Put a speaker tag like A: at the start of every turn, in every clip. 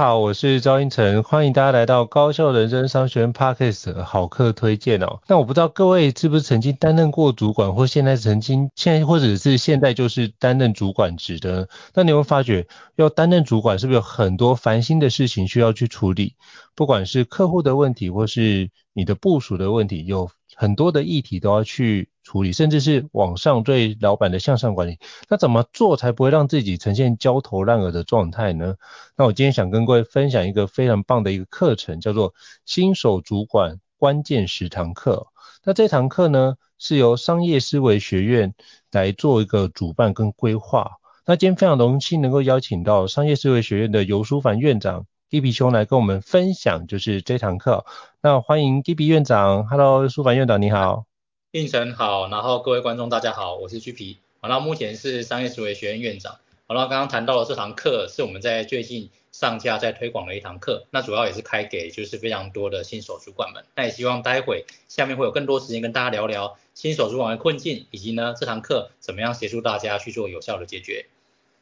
A: 好，我是赵英成，欢迎大家来到高效人生商学院 Podcast 好课推荐哦。那我不知道各位是不是曾经担任过主管，或现在曾经现在或者是现在就是担任主管职的？那你会发觉要担任主管是不是有很多烦心的事情需要去处理？不管是客户的问题，或是你的部署的问题，有很多的议题都要去处理，甚至是往上对老板的向上管理。那怎么做才不会让自己呈现焦头烂额的状态呢？那我今天想跟各位分享一个非常棒的一个课程，叫做新手主管关键十堂课。那这堂课呢，是由商业思维学院来做一个主办跟规划。那今天非常荣幸能够邀请到商业思维学院的游书凡院长。Gipi 兄来跟我们分享，就是这堂课。那欢迎 Gipi 院长，Hello，书凡院长你好。
B: 运程好，然后各位观众大家好，我是巨皮好，那目前是商业思维学院院长。好了，刚刚谈到了这堂课是我们在最近上架在推广的一堂课，那主要也是开给就是非常多的新手主管们。那也希望待会下面会有更多时间跟大家聊聊新手主管的困境，以及呢这堂课怎么样协助大家去做有效的解决。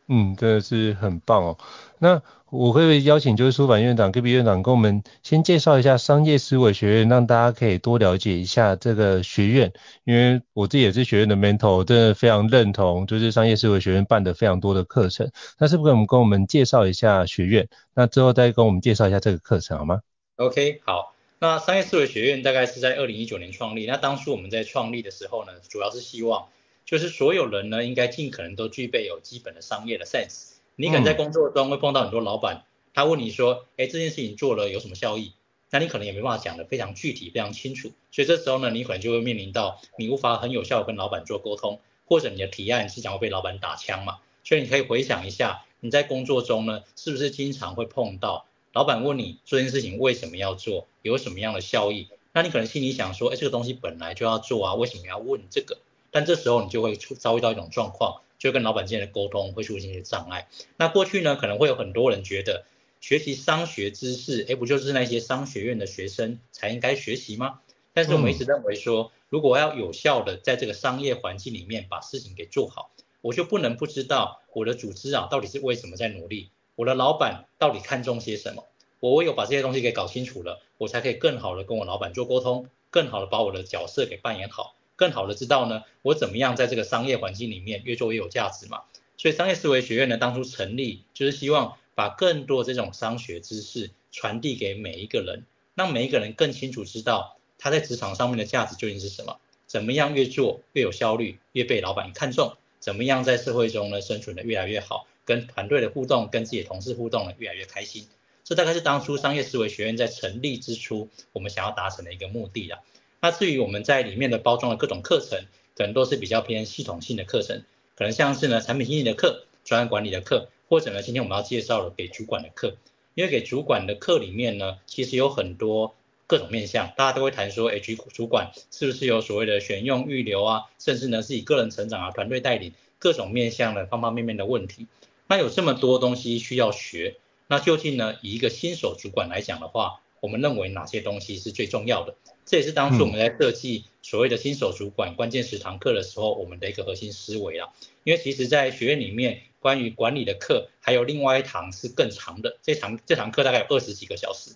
A: 嗯，真的是很棒哦。那我会邀请就是书法院长、Gipi 院长跟我们先介绍一下商业思维学院，让大家可以多了解一下这个学院。因为我自己也是学院的 mentor，真的非常认同，就是商业思维学院办的非常多的课程。那是不是可以跟我们介绍一下学院？那之后再跟我们介绍一下这个课程好吗
B: ？OK，好。那商业思维学院大概是在二零一九年创立。那当初我们在创立的时候呢，主要是希望。就是所有人呢，应该尽可能都具备有基本的商业的 sense。你可能在工作中会碰到很多老板，他问你说，哎，这件事情做了有什么效益？那你可能也没办法讲得非常具体、非常清楚。所以这时候呢，你可能就会面临到你无法很有效地跟老板做沟通，或者你的提案是想要被老板打枪嘛。所以你可以回想一下，你在工作中呢，是不是经常会碰到老板问你这件事情为什么要做，有什么样的效益？那你可能心里想说，哎，这个东西本来就要做啊，为什么要问这个？但这时候你就会出遭遇到一种状况，就跟老板之间的沟通会出现一些障碍。那过去呢，可能会有很多人觉得学习商学知识，哎，不就是那些商学院的学生才应该学习吗？但是我们一直认为说，如果要有效的在这个商业环境里面把事情给做好，我就不能不知道我的组织啊到底是为什么在努力，我的老板到底看重些什么。我唯有把这些东西给搞清楚了，我才可以更好的跟我老板做沟通，更好的把我的角色给扮演好。更好的知道呢，我怎么样在这个商业环境里面越做越有价值嘛。所以商业思维学院呢，当初成立就是希望把更多这种商学知识传递给每一个人，让每一个人更清楚知道他在职场上面的价值究竟是什么，怎么样越做越有效率，越被老板看中，怎么样在社会中呢生存的越来越好，跟团队的互动，跟自己的同事互动呢越来越开心。这大概是当初商业思维学院在成立之初我们想要达成的一个目的啦。那至于我们在里面的包装的各种课程，可能都是比较偏系统性的课程，可能像是呢产品经理的课、专案管理的课，或者呢今天我们要介绍的给主管的课。因为给主管的课里面呢，其实有很多各种面向，大家都会谈说，哎，主主管是不是有所谓的选用、预留啊，甚至呢是以个人成长啊、团队带领各种面向的方方面面的问题。那有这么多东西需要学，那究竟呢以一个新手主管来讲的话，我们认为哪些东西是最重要的？这也是当初我们在设计所谓的新手主管关键十堂课的时候，我们的一个核心思维啊。因为其实，在学院里面，关于管理的课还有另外一堂是更长的，这堂这堂课大概有二十几个小时，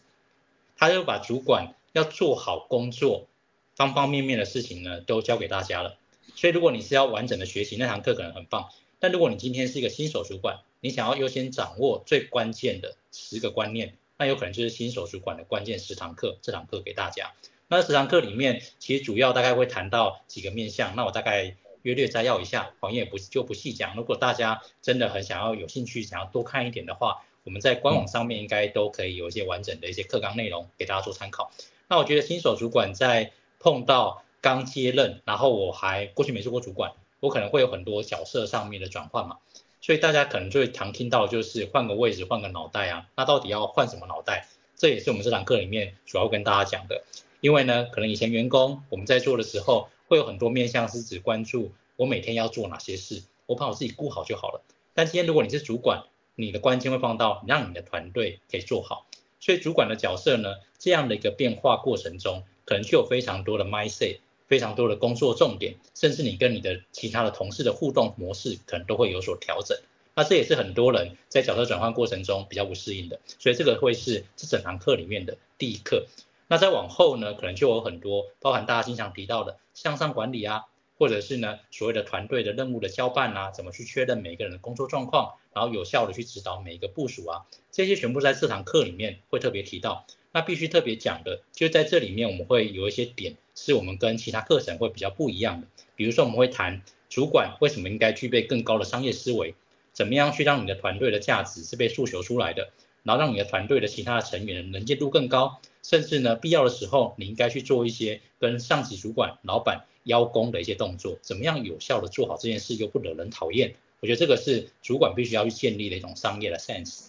B: 他就把主管要做好工作方方面面的事情呢，都教给大家了。所以，如果你是要完整的学习，那堂课可能很棒。但如果你今天是一个新手主管，你想要优先掌握最关键的十个观念，那有可能就是新手主管的关键十堂课，这堂课给大家。那十堂课里面，其实主要大概会谈到几个面向，那我大概约略摘要一下，黄燕也不就不细讲。如果大家真的很想要有兴趣，想要多看一点的话，我们在官网上面应该都可以有一些完整的一些课纲内容给大家做参考。那我觉得新手主管在碰到刚接任，然后我还过去没做过主管，我可能会有很多角色上面的转换嘛，所以大家可能就常听到就是换个位置，换个脑袋啊，那到底要换什么脑袋？这也是我们这堂课里面主要跟大家讲的，因为呢，可能以前员工我们在做的时候，会有很多面向是只关注我每天要做哪些事，我把我自己顾好就好了。但今天如果你是主管，你的关键会放到让你的团队可以做好，所以主管的角色呢，这样的一个变化过程中，可能就有非常多的 mindset，非常多的工作重点，甚至你跟你的其他的同事的互动模式，可能都会有所调整。那这也是很多人在角色转换过程中比较不适应的，所以这个会是这整堂课里面的第一课。那再往后呢，可能就有很多包含大家经常提到的向上管理啊，或者是呢所谓的团队的任务的交办啊，怎么去确认每个人的工作状况，然后有效的去指导每一个部署啊，这些全部在这堂课里面会特别提到。那必须特别讲的，就在这里面我们会有一些点是我们跟其他课程会比较不一样的，比如说我们会谈主管为什么应该具备更高的商业思维。怎么样去让你的团队的价值是被诉求出来的，然后让你的团队的其他的成员能见度更高，甚至呢必要的时候你应该去做一些跟上级主管、老板邀功的一些动作，怎么样有效的做好这件事又不惹人讨厌？我觉得这个是主管必须要去建立的一种商业的 sense。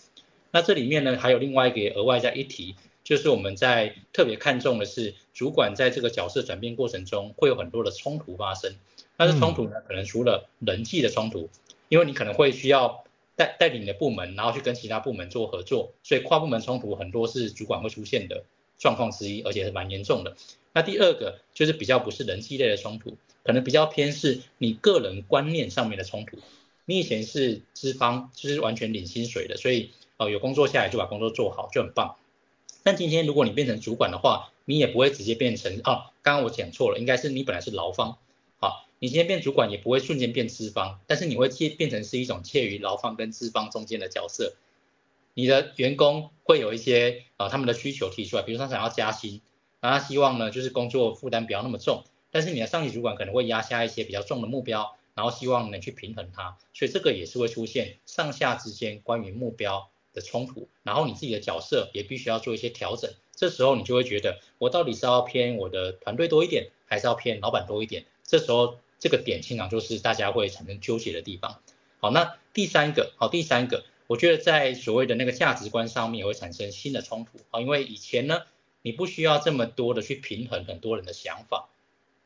B: 那这里面呢还有另外一个额外再一提，就是我们在特别看重的是主管在这个角色转变过程中会有很多的冲突发生，那这冲突呢可能除了人际的冲突。因为你可能会需要带带领你的部门，然后去跟其他部门做合作，所以跨部门冲突很多是主管会出现的状况之一，而且是蛮严重的。那第二个就是比较不是人际类的冲突，可能比较偏是你个人观念上面的冲突。你以前是资方，就是完全领薪水的，所以哦有工作下来就把工作做好就很棒。但今天如果你变成主管的话，你也不会直接变成哦，刚刚我讲错了，应该是你本来是劳方。好你今天变主管也不会瞬间变资方，但是你会变变成是一种介于劳方跟资方中间的角色。你的员工会有一些啊、呃、他们的需求提出来，比如他想要加薪，然后他希望呢就是工作负担不要那么重，但是你的上级主管可能会压下一些比较重的目标，然后希望能去平衡它，所以这个也是会出现上下之间关于目标的冲突，然后你自己的角色也必须要做一些调整。这时候你就会觉得我到底是要偏我的团队多一点，还是要偏老板多一点？这时候。这个点经常就是大家会产生纠结的地方。好，那第三个，好，第三个，我觉得在所谓的那个价值观上面也会产生新的冲突。好，因为以前呢，你不需要这么多的去平衡很多人的想法。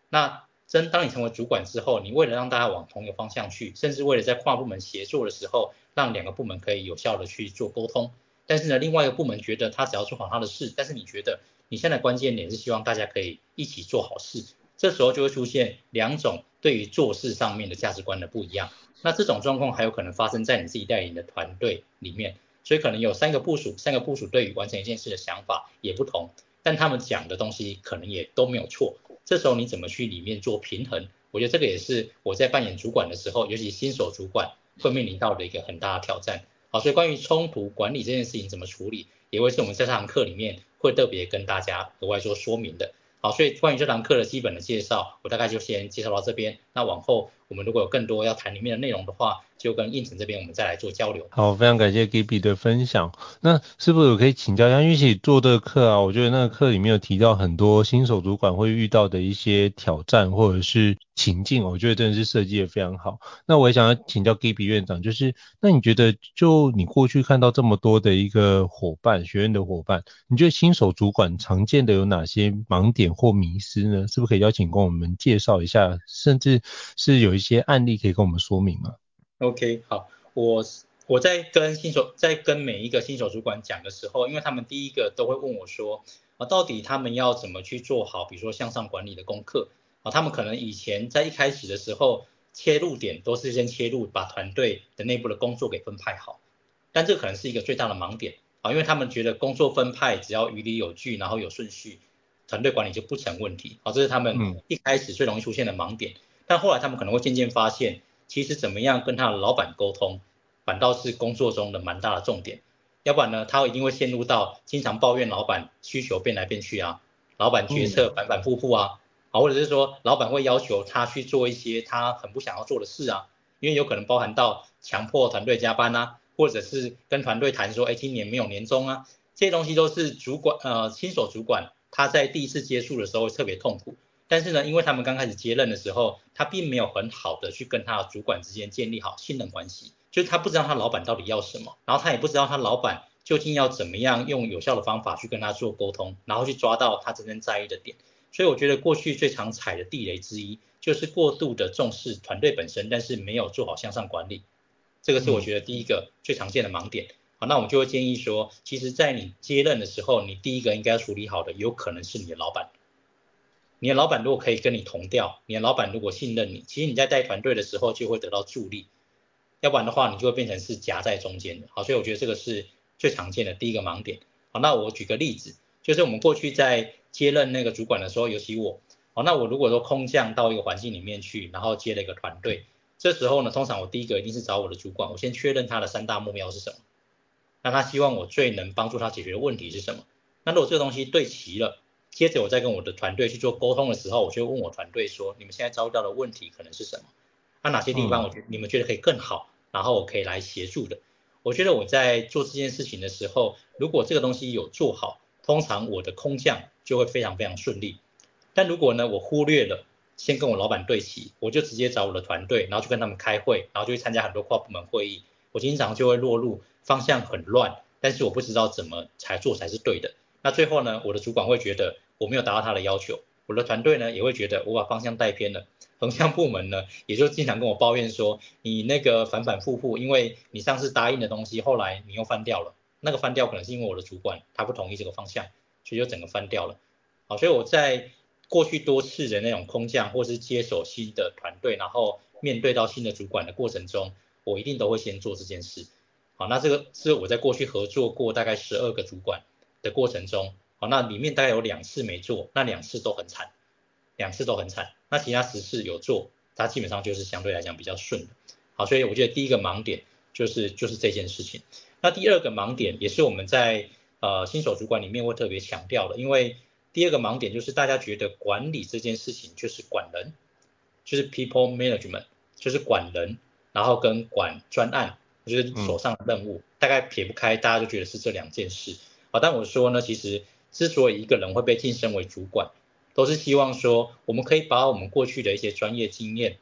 B: 那真当你成为主管之后，你为了让大家往同一个方向去，甚至为了在跨部门协作的时候，让两个部门可以有效的去做沟通。但是呢，另外一个部门觉得他只要做好他的事，但是你觉得你现在关键点是希望大家可以一起做好事。这时候就会出现两种对于做事上面的价值观的不一样，那这种状况还有可能发生在你自己带领的团队里面，所以可能有三个部署，三个部署对于完成一件事的想法也不同，但他们讲的东西可能也都没有错。这时候你怎么去里面做平衡？我觉得这个也是我在扮演主管的时候，尤其新手主管会面临到的一个很大的挑战。好，所以关于冲突管理这件事情怎么处理，也会是我们在这堂课里面会特别跟大家额外做说明的。好，所以关于这堂课的基本的介绍，我大概就先介绍到这边。那往后我们如果有更多要谈里面的内容的话，就跟应城这边我们再来做交流。
A: 好，非常感谢 Gibby 的分享。那是不是我可以请教一下，因为一起做这个课啊，我觉得那个课里面有提到很多新手主管会遇到的一些挑战或者是情境，我觉得真的是设计的非常好。那我也想要请教 Gibby 院长，就是那你觉得就你过去看到这么多的一个伙伴，学院的伙伴，你觉得新手主管常见的有哪些盲点或迷思呢？是不是可以邀请跟我们介绍一下，甚至是有一些案例可以跟我们说明吗
B: ？OK，好，我我在跟新手在跟每一个新手主管讲的时候，因为他们第一个都会问我说，啊，到底他们要怎么去做好，比如说向上管理的功课？啊，他们可能以前在一开始的时候切入点都是先切入把团队的内部的工作给分派好，但这可能是一个最大的盲点啊，因为他们觉得工作分派只要于理有据，然后有顺序，团队管理就不成问题，好，这是他们一开始最容易出现的盲点，但后来他们可能会渐渐发现。其实怎么样跟他的老板沟通，反倒是工作中的蛮大的重点。要不然呢，他一定会陷入到经常抱怨老板需求变来变去啊，老板决策反反复复啊，啊，或者是说老板会要求他去做一些他很不想要做的事啊，因为有可能包含到强迫团队加班啊，或者是跟团队谈说，哎，今年没有年终啊，这些东西都是主管呃新手主管他在第一次接触的时候会特别痛苦。但是呢，因为他们刚开始接任的时候，他并没有很好的去跟他的主管之间建立好信任关系，就是他不知道他老板到底要什么，然后他也不知道他老板究竟要怎么样用有效的方法去跟他做沟通，然后去抓到他真正在意的点。所以我觉得过去最常踩的地雷之一，就是过度的重视团队本身，但是没有做好向上管理。这个是我觉得第一个最常见的盲点。好，那我们就会建议说，其实，在你接任的时候，你第一个应该要处理好的，有可能是你的老板。你的老板如果可以跟你同调，你的老板如果信任你，其实你在带团队的时候就会得到助力。要不然的话，你就会变成是夹在中间的。好，所以我觉得这个是最常见的第一个盲点。好，那我举个例子，就是我们过去在接任那个主管的时候，尤其我，好，那我如果说空降到一个环境里面去，然后接了一个团队，这时候呢，通常我第一个一定是找我的主管，我先确认他的三大目标是什么，那他希望我最能帮助他解决的问题是什么。那如果这个东西对齐了，接着我再跟我的团队去做沟通的时候，我就问我团队说，你们现在遭遇到的问题可能是什么？那哪些地方我觉得你们觉得可以更好，然后我可以来协助的。我觉得我在做这件事情的时候，如果这个东西有做好，通常我的空降就会非常非常顺利。但如果呢，我忽略了先跟我老板对齐，我就直接找我的团队，然后去跟他们开会，然后就会参加很多跨部门会议，我经常就会落入方向很乱，但是我不知道怎么才做才是对的。那最后呢，我的主管会觉得我没有达到他的要求，我的团队呢也会觉得我把方向带偏了，横向部门呢也就经常跟我抱怨说，你那个反反复复，因为你上次答应的东西，后来你又翻掉了，那个翻掉可能是因为我的主管他不同意这个方向，所以就整个翻掉了。好，所以我在过去多次的那种空降或是接手新的团队，然后面对到新的主管的过程中，我一定都会先做这件事。好，那这个是我在过去合作过大概十二个主管的过程中，好，那里面大概有两次没做，那两次都很惨，两次都很惨。那其他十次有做，它基本上就是相对来讲比较顺的。好，所以我觉得第一个盲点就是就是这件事情。那第二个盲点也是我们在呃新手主管里面会特别强调的，因为第二个盲点就是大家觉得管理这件事情就是管人，就是 people management，就是管人，然后跟管专案，就是手上的任务，嗯、大概撇不开，大家就觉得是这两件事。好，但我说呢，其实之所以一个人会被晋升为主管，都是希望说，我们可以把我们过去的一些专业经验，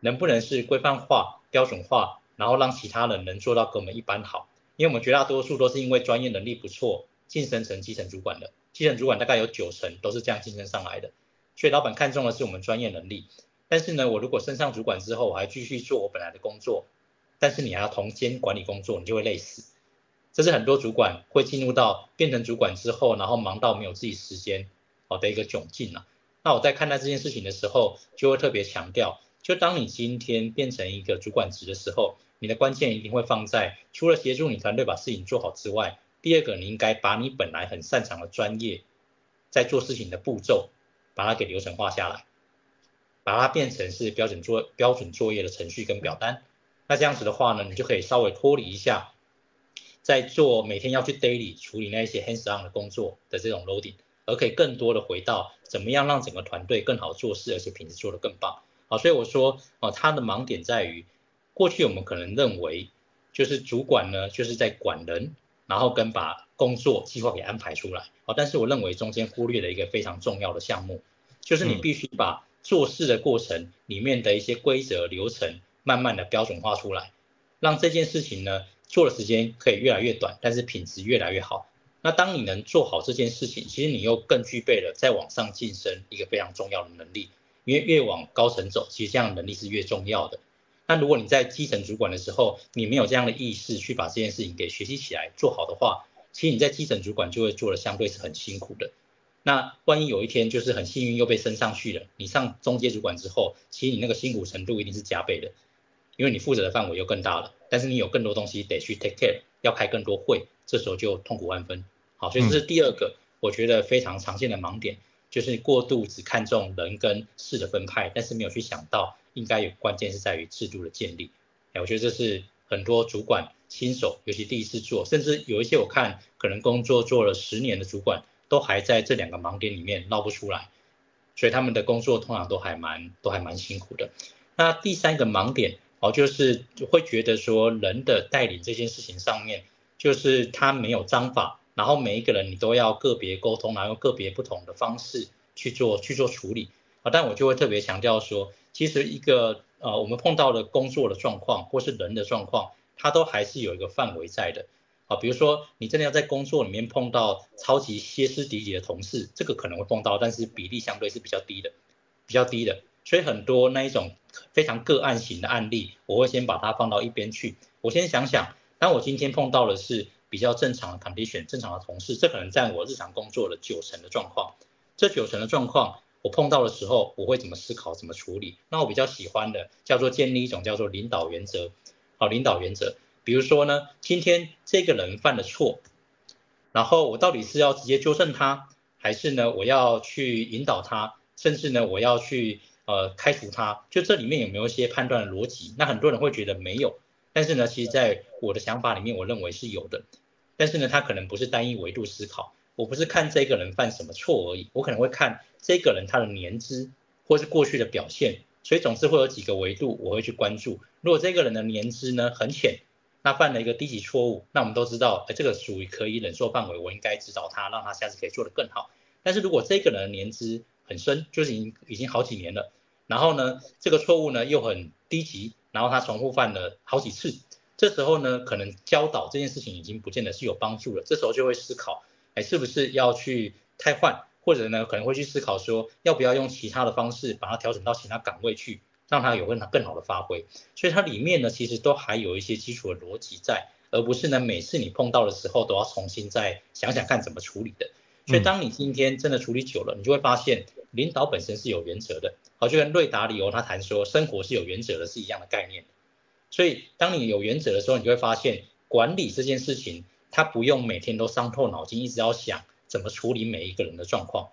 B: 能不能是规范化、标准化，然后让其他人能做到跟我们一般好。因为我们绝大多数都是因为专业能力不错，晋升成基层主管的，基层主管大概有九成都是这样晋升上来的。所以老板看重的是我们专业能力。但是呢，我如果升上主管之后，我还继续做我本来的工作，但是你还要同兼管理工作，你就会累死。这是很多主管会进入到变成主管之后，然后忙到没有自己时间好的一个窘境啊。那我在看待这件事情的时候，就会特别强调，就当你今天变成一个主管职的时候，你的关键一定会放在除了协助你团队把事情做好之外，第二个你应该把你本来很擅长的专业，在做事情的步骤，把它给流程化下来，把它变成是标准作标准作业的程序跟表单。那这样子的话呢，你就可以稍微脱离一下。在做每天要去 daily 处理那一些 hands on 的工作的这种 loading，而可以更多的回到怎么样让整个团队更好做事，而且品质做得更棒。好，所以我说，哦，他的盲点在于，过去我们可能认为，就是主管呢就是在管人，然后跟把工作计划给安排出来。好，但是我认为中间忽略了一个非常重要的项目，就是你必须把做事的过程里面的一些规则流程，慢慢的标准化出来，让这件事情呢。做的时间可以越来越短，但是品质越来越好。那当你能做好这件事情，其实你又更具备了再往上晋升一个非常重要的能力。因为越往高层走，其实这样的能力是越重要的。那如果你在基层主管的时候，你没有这样的意识去把这件事情给学习起来做好的话，其实你在基层主管就会做的相对是很辛苦的。那万一有一天就是很幸运又被升上去了，你上中阶主管之后，其实你那个辛苦程度一定是加倍的。因为你负责的范围又更大了，但是你有更多东西得去 take care，要开更多会，这时候就痛苦万分。好，所以这是第二个，我觉得非常常见的盲点，就是过度只看重人跟事的分派，但是没有去想到应该有关键是在于制度的建立。哎，我觉得这是很多主管新手，尤其第一次做，甚至有一些我看可能工作做了十年的主管，都还在这两个盲点里面捞不出来，所以他们的工作通常都还蛮都还蛮辛苦的。那第三个盲点。哦，就是会觉得说人的带领这件事情上面，就是他没有章法，然后每一个人你都要个别沟通，然后个别不同的方式去做去做处理。啊，但我就会特别强调说，其实一个呃我们碰到的工作的状况或是人的状况，它都还是有一个范围在的。啊，比如说你真的要在工作里面碰到超级歇斯底里的同事，这个可能会碰到，但是比例相对是比较低的，比较低的。所以很多那一种非常个案型的案例，我会先把它放到一边去。我先想想，当我今天碰到的是比较正常的 condition，正常的同事，这可能占我日常工作的九成的状况。这九成的状况，我碰到的时候，我会怎么思考，怎么处理？那我比较喜欢的叫做建立一种叫做领导原则。好，领导原则。比如说呢，今天这个人犯了错，然后我到底是要直接纠正他，还是呢我要去引导他，甚至呢我要去呃开除他？就这里面有没有一些判断的逻辑？那很多人会觉得没有，但是呢，其实在我的想法里面，我认为是有的。但是呢，他可能不是单一维度思考，我不是看这个人犯什么错而已，我可能会看这个人他的年资或是过去的表现，所以总是会有几个维度我会去关注。如果这个人的年资呢很浅，那犯了一个低级错误，那我们都知道，哎，这个属于可以忍受范围，我应该指导他，让他下次可以做得更好。但是如果这个人的年资很深，就是已经已经好几年了，然后呢，这个错误呢又很低级，然后他重复犯了好几次，这时候呢，可能教导这件事情已经不见得是有帮助了。这时候就会思考，哎，是不是要去汰换，或者呢，可能会去思考说，要不要用其他的方式把它调整到其他岗位去。让它有更更好的发挥，所以它里面呢，其实都还有一些基础的逻辑在，而不是呢每次你碰到的时候都要重新再想想看怎么处理的。所以当你今天真的处理久了，你就会发现领导本身是有原则的，好，就跟瑞达利欧他谈说生活是有原则的是一样的概念。所以当你有原则的时候，你就会发现管理这件事情，它不用每天都伤透脑筋，一直要想怎么处理每一个人的状况，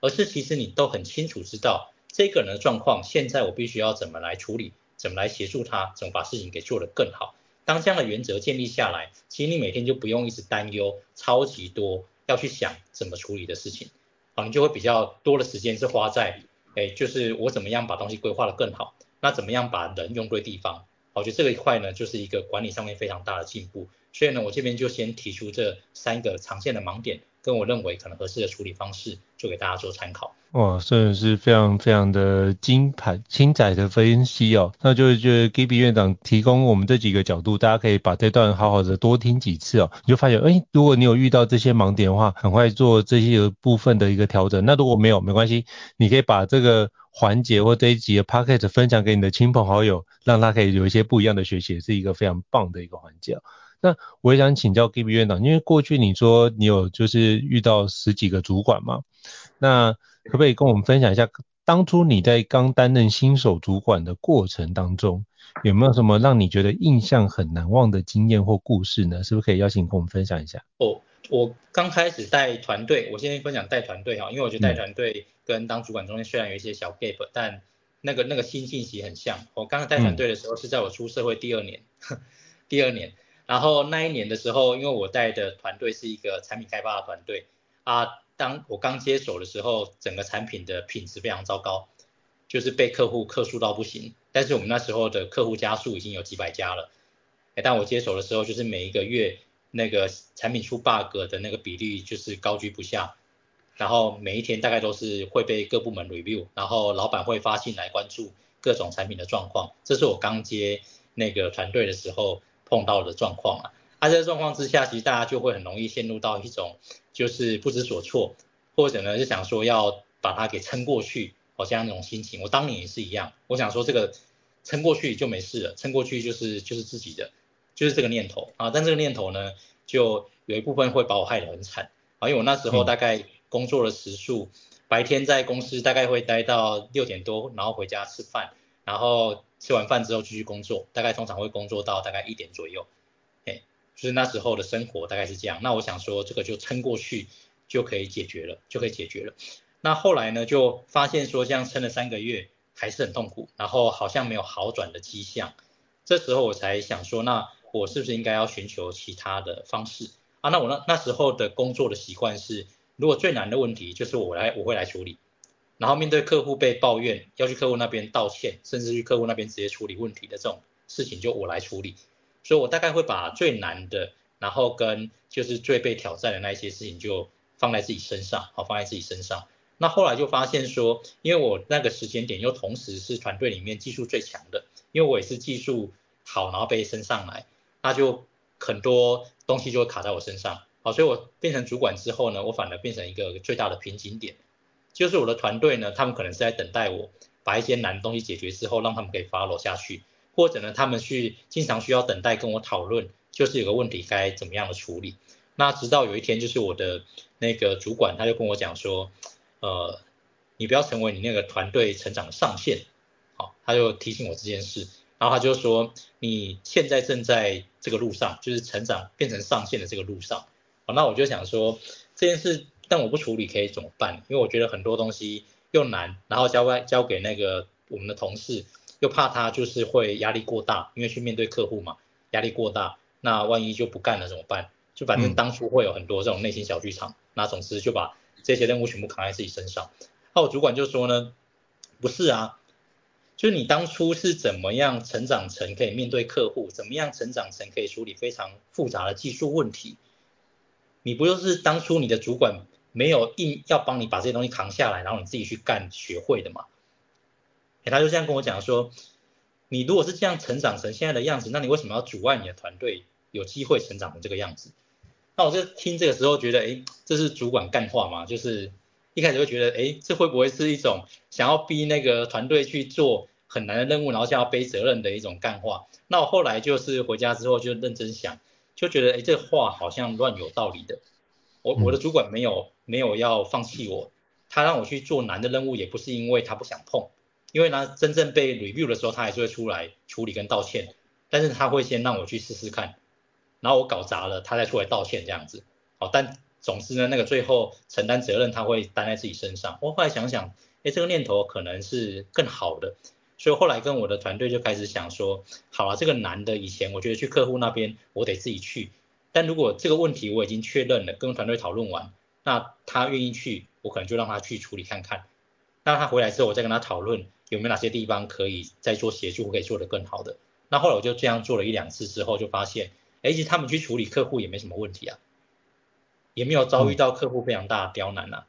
B: 而是其实你都很清楚知道。这个人的状况，现在我必须要怎么来处理，怎么来协助他，怎么把事情给做得更好。当这样的原则建立下来，其实你每天就不用一直担忧超级多要去想怎么处理的事情，可能就会比较多的时间是花在，哎，就是我怎么样把东西规划的更好，那怎么样把人用对地方，我觉得这个一块呢，就是一个管理上面非常大的进步。所以呢，我这边就先提出这三个常见的盲点。跟我认为可能合适的处理方式，就给大家做参考。
A: 哇，真的是非常非常的精盘精彩的分析哦。那就是觉得 Gipi 院长提供我们这几个角度，大家可以把这段好好的多听几次哦。你就发现，哎，如果你有遇到这些盲点的话，很快做这些部分的一个调整。那如果没有，没关系，你可以把这个环节或这一集的 Podcast 分享给你的亲朋好友，让他可以有一些不一样的学习，是一个非常棒的一个环节。那我也想请教 Gib 院长，因为过去你说你有就是遇到十几个主管嘛，那可不可以跟我们分享一下，当初你在刚担任新手主管的过程当中，有没有什么让你觉得印象很难忘的经验或故事呢？是不是可以邀请跟我们分享一下？
B: 哦，我刚开始带团队，我先分享带团队哈，因为我觉得带团队跟当主管中间虽然有一些小 gap，但那个那个新信息很像。我刚刚带团队的时候是在我出社会第二年，嗯、第二年。然后那一年的时候，因为我带的团队是一个产品开发的团队啊，当我刚接手的时候，整个产品的品质非常糟糕，就是被客户客诉到不行。但是我们那时候的客户家数已经有几百家了，但，我接手的时候，就是每一个月那个产品出 bug 的那个比例就是高居不下，然后每一天大概都是会被各部门 review，然后老板会发信来关注各种产品的状况。这是我刚接那个团队的时候。碰到的状况啊，啊，在这状况之下，其实大家就会很容易陷入到一种就是不知所措，或者呢是想说要把它给撑过去，好像那种心情。我当年也是一样，我想说这个撑过去就没事了，撑过去就是就是自己的，就是这个念头啊。但这个念头呢，就有一部分会把我害得很惨啊，因为我那时候大概工作的时数，白天在公司大概会待到六点多，然后回家吃饭，然后。吃完饭之后继续工作，大概通常会工作到大概一点左右，哎，就是那时候的生活大概是这样。那我想说这个就撑过去就可以解决了，就可以解决了。那后来呢，就发现说这样撑了三个月还是很痛苦，然后好像没有好转的迹象。这时候我才想说，那我是不是应该要寻求其他的方式啊？那我那那时候的工作的习惯是，如果最难的问题就是我来我会来处理。然后面对客户被抱怨，要去客户那边道歉，甚至去客户那边直接处理问题的这种事情，就我来处理。所以我大概会把最难的，然后跟就是最被挑战的那一些事情，就放在自己身上，好，放在自己身上。那后来就发现说，因为我那个时间点又同时是团队里面技术最强的，因为我也是技术好，然后被升上来，那就很多东西就会卡在我身上。好，所以我变成主管之后呢，我反而变成一个最大的瓶颈点，就是我的团队呢，他们可能是在等待我把一些难东西解决之后，让他们可以 follow 下去，或者呢，他们去经常需要等待跟我讨论，就是有个问题该怎么样的处理。那直到有一天，就是我的那个主管他就跟我讲说。呃，你不要成为你那个团队成长的上限，好，他就提醒我这件事，然后他就说，你现在正在这个路上，就是成长变成上限的这个路上，好，那我就想说这件事，但我不处理可以怎么办？因为我觉得很多东西又难，然后交外交给那个我们的同事，又怕他就是会压力过大，因为去面对客户嘛，压力过大，那万一就不干了怎么办？就反正当初会有很多这种内心小剧场，那总之就把。这些任务全部扛在自己身上，那我主管就说呢，不是啊，就是你当初是怎么样成长成可以面对客户，怎么样成长成可以处理非常复杂的技术问题，你不就是当初你的主管没有硬要帮你把这些东西扛下来，然后你自己去干学会的嘛？哎，他就这样跟我讲说，你如果是这样成长成现在的样子，那你为什么要阻碍你的团队有机会成长成这个样子？那我就听这个时候觉得，哎，这是主管干话嘛？就是一开始会觉得，哎，这会不会是一种想要逼那个团队去做很难的任务，然后想要背责任的一种干话？那我后来就是回家之后就认真想，就觉得，哎，这话好像乱有道理的。我我的主管没有没有要放弃我，他让我去做难的任务，也不是因为他不想碰，因为呢，真正被 review 的时候，他还是会出来处理跟道歉，但是他会先让我去试试看。然后我搞砸了，他再出来道歉这样子，好，但总之呢，那个最后承担责任他会担在自己身上。我后来想想，哎，这个念头可能是更好的，所以后来跟我的团队就开始想说，好了，这个难的以前我觉得去客户那边我得自己去，但如果这个问题我已经确认了，跟团队讨论完，那他愿意去，我可能就让他去处理看看。那他回来之后，我再跟他讨论有没有哪些地方可以再做协助，可以做得更好的。那后来我就这样做了一两次之后，就发现。而且他们去处理客户也没什么问题啊，也没有遭遇到客户非常大的刁难啊。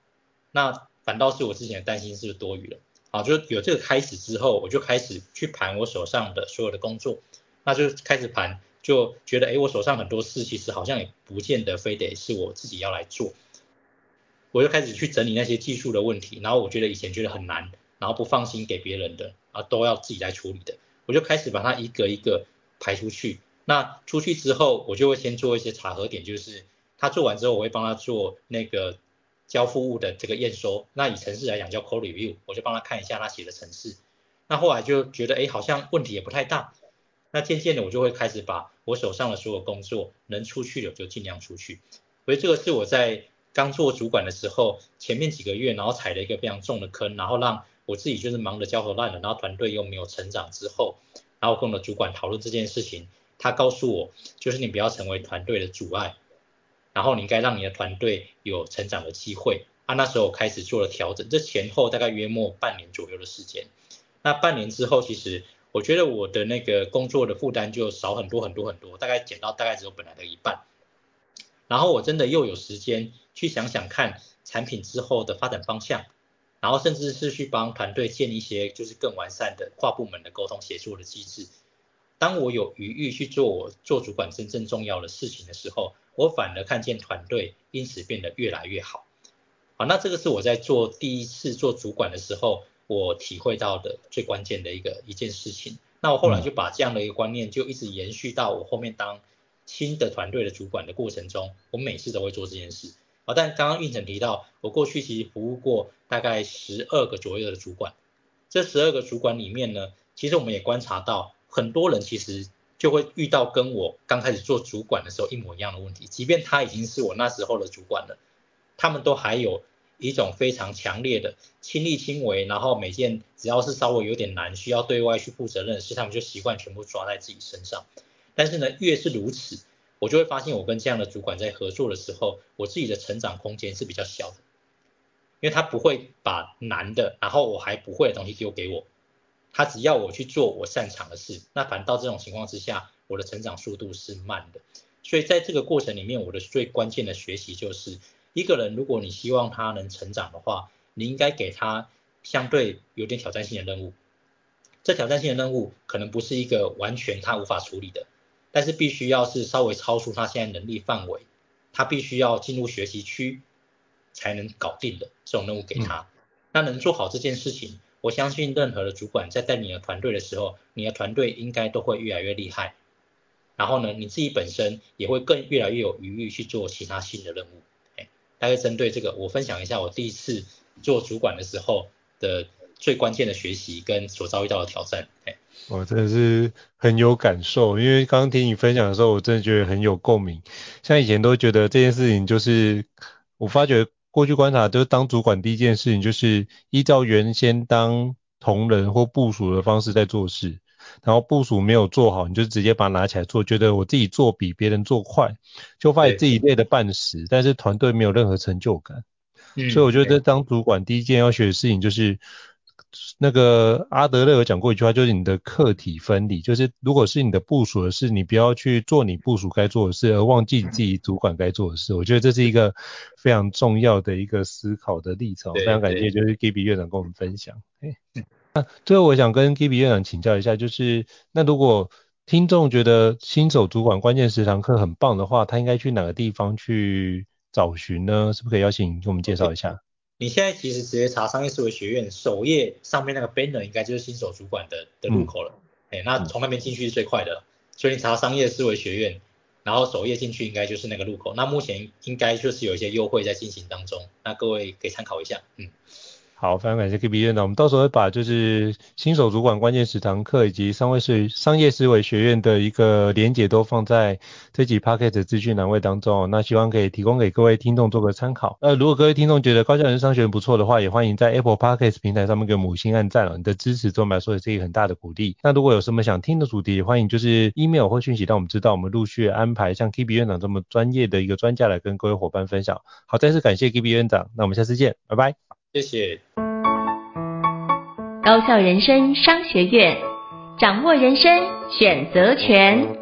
B: 那反倒是我之前的担心是不是多余了？好，就有这个开始之后，我就开始去盘我手上的所有的工作，那就开始盘，就觉得哎，我手上很多事其实好像也不见得非得是我自己要来做。我就开始去整理那些技术的问题，然后我觉得以前觉得很难，然后不放心给别人的啊，都要自己来处理的，我就开始把它一个一个排出去。那出去之后，我就会先做一些查核点，就是他做完之后，我会帮他做那个交付物的这个验收。那以程式来讲叫 code review，我就帮他看一下他写的程式。那后来就觉得，哎，好像问题也不太大。那渐渐的，我就会开始把我手上的所有工作能出去的就尽量出去。所以这个是我在刚做主管的时候，前面几个月，然后踩了一个非常重的坑，然后让我自己就是忙得焦头烂额，然后团队又没有成长之后，然后跟我的主管讨论这件事情。他告诉我，就是你不要成为团队的阻碍，然后你应该让你的团队有成长的机会。啊，那时候我开始做了调整，这前后大概约莫半年左右的时间。那半年之后，其实我觉得我的那个工作的负担就少很多很多很多，大概减到大概只有本来的一半。然后我真的又有时间去想想看产品之后的发展方向，然后甚至是去帮团队建立一些就是更完善的跨部门的沟通协作的机制。当我有余裕去做我做主管真正重要的事情的时候，我反而看见团队因此变得越来越好。好，那这个是我在做第一次做主管的时候，我体会到的最关键的一个一件事情。那我后来就把这样的一个观念就一直延续到我后面当新的团队的主管的过程中，我每次都会做这件事。好，但刚刚胤丞提到，我过去其实服务过大概十二个左右的主管，这十二个主管里面呢，其实我们也观察到。很多人其实就会遇到跟我刚开始做主管的时候一模一样的问题，即便他已经是我那时候的主管了，他们都还有一种非常强烈的亲力亲为，然后每件只要是稍微有点难，需要对外去负责任的事，他们就习惯全部抓在自己身上。但是呢，越是如此，我就会发现我跟这样的主管在合作的时候，我自己的成长空间是比较小的，因为他不会把难的，然后我还不会的东西丢给我。他只要我去做我擅长的事，那反倒这种情况之下，我的成长速度是慢的。所以在这个过程里面，我的最关键的学习就是，一个人如果你希望他能成长的话，你应该给他相对有点挑战性的任务。这挑战性的任务可能不是一个完全他无法处理的，但是必须要是稍微超出他现在能力范围，他必须要进入学习区才能搞定的这种任务给他。嗯、那能做好这件事情，我相信任何的主管在带你的团队的时候，你的团队应该都会越来越厉害。然后呢，你自己本身也会更越来越有余裕去做其他新的任务。哎，大概针对这个，我分享一下我第一次做主管的时候的。最关键的学习跟所遭遇到的挑战，
A: 我真的是很有感受，因为刚刚听你分享的时候，我真的觉得很有共鸣。像以前都觉得这件事情就是，我发觉过去观察，就是当主管第一件事情就是依照原先当同仁或部署的方式在做事，然后部署没有做好，你就直接把它拿起来做，觉得我自己做比别人做快，就发现自己累得半死，但是团队没有任何成就感。嗯，所以我觉得当主管第一件要学的事情就是。那个阿德勒有讲过一句话，就是你的客体分离，就是如果是你的部署的事，你不要去做你部署该做的事，而忘记你自己主管该做的事。我觉得这是一个非常重要的一个思考的历程。非常感谢，就是 Gibby 院长跟我们分享。那最后我想跟 Gibby 院长请教一下，就是那如果听众觉得新手主管关键十堂课很棒的话，他应该去哪个地方去找寻呢？是不是可以邀请给我们介绍一下？
B: 你现在其实直接查商业思维学院首页上面那个 banner，应该就是新手主管的的入口了。哎、嗯欸，那从那边进去是最快的，所以你查商业思维学院，然后首页进去应该就是那个入口。那目前应该就是有一些优惠在进行当中，那各位可以参考一下。嗯。
A: 好，非常感谢 K B 院长。我们到时候会把就是新手主管关键十堂课以及商业思商业思维学院的一个连结都放在这集 Podcast 资讯栏位当中。那希望可以提供给各位听众做个参考。呃，如果各位听众觉得高效人商学院不错的话，也欢迎在 Apple Podcast 平台上面给我们五星按赞了。你的支持对我们来说也是一个很大的鼓励。那如果有什么想听的主题，也欢迎就是 email 或讯息让我们知道，我们陆续安排像 K B 院长这么专业的一个专家来跟各位伙伴分享。好，再次感谢 K B 院长。那我们下次见，拜拜。
B: 谢谢。
C: 高校人生商学院，掌握人生选择权。